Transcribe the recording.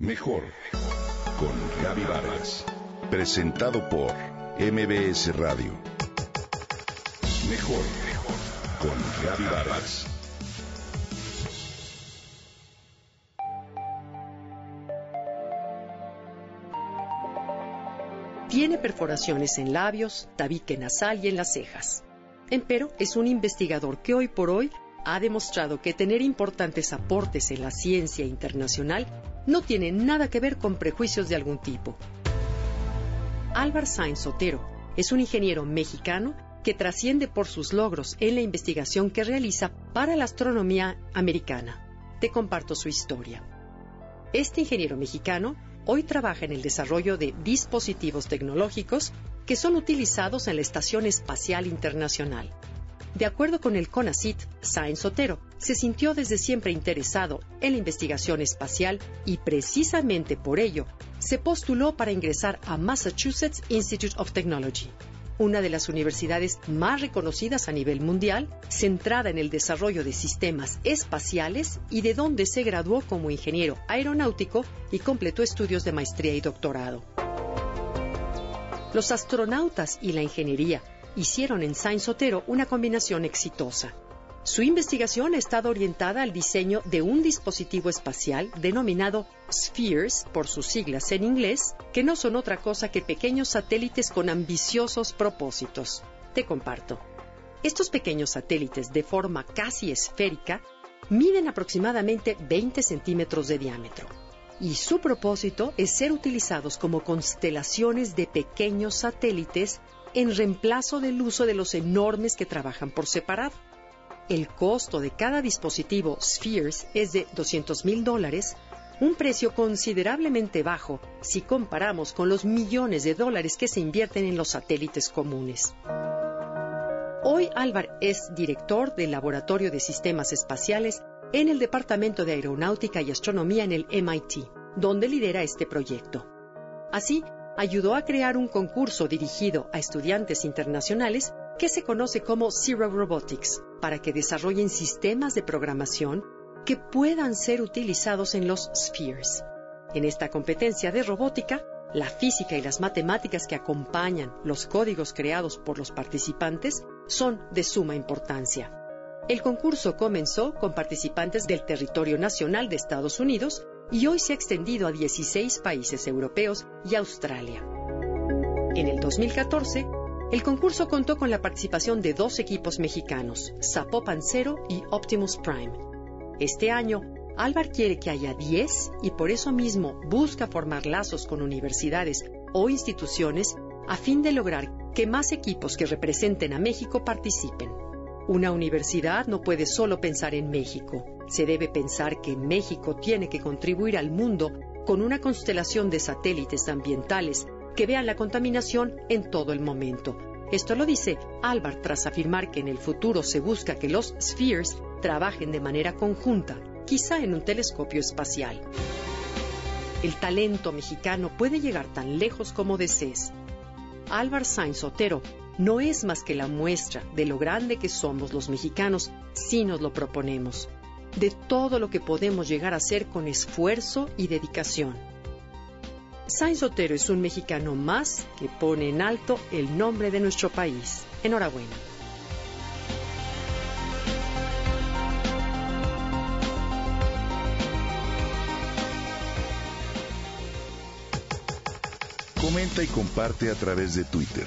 Mejor con Gaby Vargas. Presentado por MBS Radio. Mejor con Gaby Vargas. Tiene perforaciones en labios, tabique nasal y en las cejas. Empero es un investigador que hoy por hoy ha demostrado que tener importantes aportes en la ciencia internacional no tiene nada que ver con prejuicios de algún tipo. Álvar Sainz Sotero es un ingeniero mexicano que trasciende por sus logros en la investigación que realiza para la astronomía americana. Te comparto su historia. Este ingeniero mexicano hoy trabaja en el desarrollo de dispositivos tecnológicos que son utilizados en la Estación Espacial Internacional. De acuerdo con el CONACIT, Sainz Sotero se sintió desde siempre interesado en la investigación espacial y precisamente por ello se postuló para ingresar a Massachusetts Institute of Technology, una de las universidades más reconocidas a nivel mundial, centrada en el desarrollo de sistemas espaciales y de donde se graduó como ingeniero aeronáutico y completó estudios de maestría y doctorado. Los astronautas y la ingeniería hicieron en Sainz Sotero una combinación exitosa. Su investigación ha estado orientada al diseño de un dispositivo espacial denominado Spheres, por sus siglas en inglés, que no son otra cosa que pequeños satélites con ambiciosos propósitos. Te comparto. Estos pequeños satélites de forma casi esférica miden aproximadamente 20 centímetros de diámetro y su propósito es ser utilizados como constelaciones de pequeños satélites en reemplazo del uso de los enormes que trabajan por separado. El costo de cada dispositivo Spheres es de 200 mil dólares, un precio considerablemente bajo si comparamos con los millones de dólares que se invierten en los satélites comunes. Hoy Álvar es director del Laboratorio de Sistemas Espaciales en el Departamento de Aeronáutica y Astronomía en el MIT, donde lidera este proyecto. Así, ayudó a crear un concurso dirigido a estudiantes internacionales que se conoce como Zero Robotics, para que desarrollen sistemas de programación que puedan ser utilizados en los Spheres. En esta competencia de robótica, la física y las matemáticas que acompañan los códigos creados por los participantes son de suma importancia. El concurso comenzó con participantes del territorio nacional de Estados Unidos y hoy se ha extendido a 16 países europeos y Australia. En el 2014, el concurso contó con la participación de dos equipos mexicanos, Zapopan Zero y Optimus Prime. Este año, Álvar quiere que haya 10 y por eso mismo busca formar lazos con universidades o instituciones a fin de lograr que más equipos que representen a México participen. Una universidad no puede solo pensar en México. Se debe pensar que México tiene que contribuir al mundo con una constelación de satélites ambientales que vean la contaminación en todo el momento. Esto lo dice Álvar tras afirmar que en el futuro se busca que los spheres trabajen de manera conjunta, quizá en un telescopio espacial. El talento mexicano puede llegar tan lejos como desees. Álvar Sainz Otero no es más que la muestra de lo grande que somos los mexicanos si nos lo proponemos, de todo lo que podemos llegar a hacer con esfuerzo y dedicación. Sainz Otero es un mexicano más que pone en alto el nombre de nuestro país. Enhorabuena. Comenta y comparte a través de Twitter.